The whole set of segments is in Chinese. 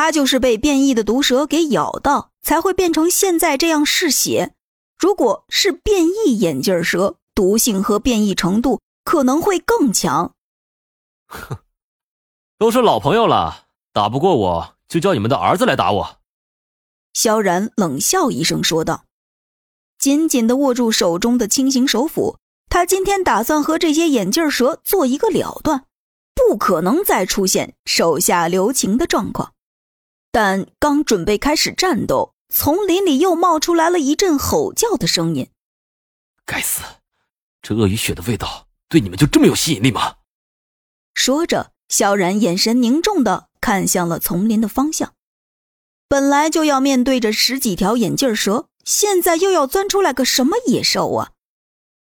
他就是被变异的毒蛇给咬到，才会变成现在这样嗜血。如果是变异眼镜蛇，毒性和变异程度可能会更强。哼，都是老朋友了，打不过我就叫你们的儿子来打我。萧然冷笑一声说道，紧紧的握住手中的轻型手斧。他今天打算和这些眼镜蛇做一个了断，不可能再出现手下留情的状况。但刚准备开始战斗，丛林里又冒出来了一阵吼叫的声音。该死，这鳄鱼血的味道对你们就这么有吸引力吗？说着，萧然眼神凝重的看向了丛林的方向。本来就要面对着十几条眼镜蛇，现在又要钻出来个什么野兽啊？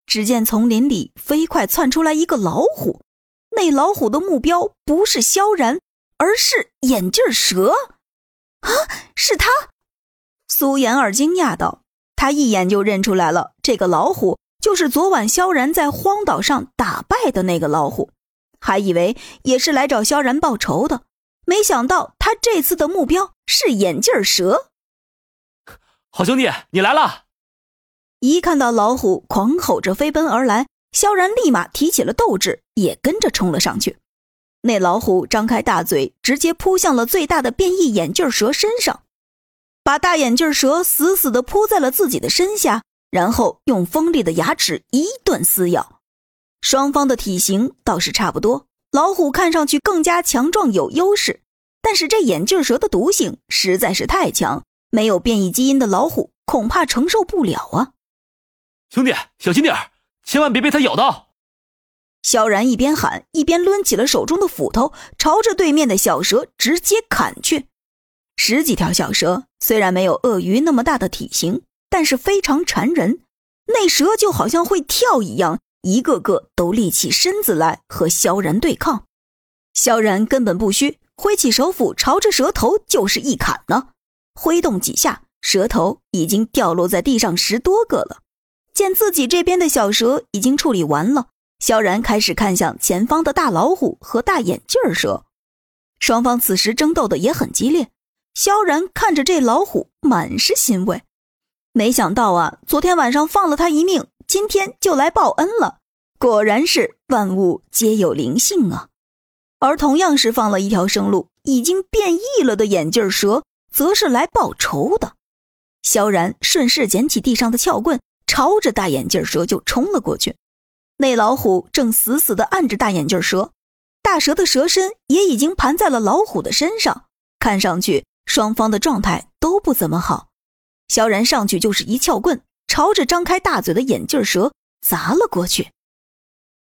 只见丛林里飞快窜出来一个老虎，那老虎的目标不是萧然，而是眼镜蛇。啊，是他！苏妍儿惊讶道：“他一眼就认出来了，这个老虎就是昨晚萧然在荒岛上打败的那个老虎，还以为也是来找萧然报仇的，没想到他这次的目标是眼镜蛇。”好兄弟，你来了！一看到老虎狂吼着飞奔而来，萧然立马提起了斗志，也跟着冲了上去。那老虎张开大嘴，直接扑向了最大的变异眼镜蛇身上，把大眼镜蛇死死地扑在了自己的身下，然后用锋利的牙齿一顿撕咬。双方的体型倒是差不多，老虎看上去更加强壮有优势，但是这眼镜蛇的毒性实在是太强，没有变异基因的老虎恐怕承受不了啊！兄弟，小心点千万别被它咬到。萧然一边喊，一边抡起了手中的斧头，朝着对面的小蛇直接砍去。十几条小蛇虽然没有鳄鱼那么大的体型，但是非常缠人。那蛇就好像会跳一样，一个个都立起身子来和萧然对抗。萧然根本不虚，挥起手斧，朝着蛇头就是一砍呢。挥动几下，蛇头已经掉落在地上十多个了。见自己这边的小蛇已经处理完了。萧然开始看向前方的大老虎和大眼镜蛇，双方此时争斗的也很激烈。萧然看着这老虎，满是欣慰。没想到啊，昨天晚上放了他一命，今天就来报恩了。果然是万物皆有灵性啊！而同样是放了一条生路，已经变异了的眼镜蛇，则是来报仇的。萧然顺势捡起地上的撬棍，朝着大眼镜蛇就冲了过去。那老虎正死死地按着大眼镜蛇，大蛇的蛇身也已经盘在了老虎的身上，看上去双方的状态都不怎么好。萧然上去就是一撬棍，朝着张开大嘴的眼镜蛇砸了过去。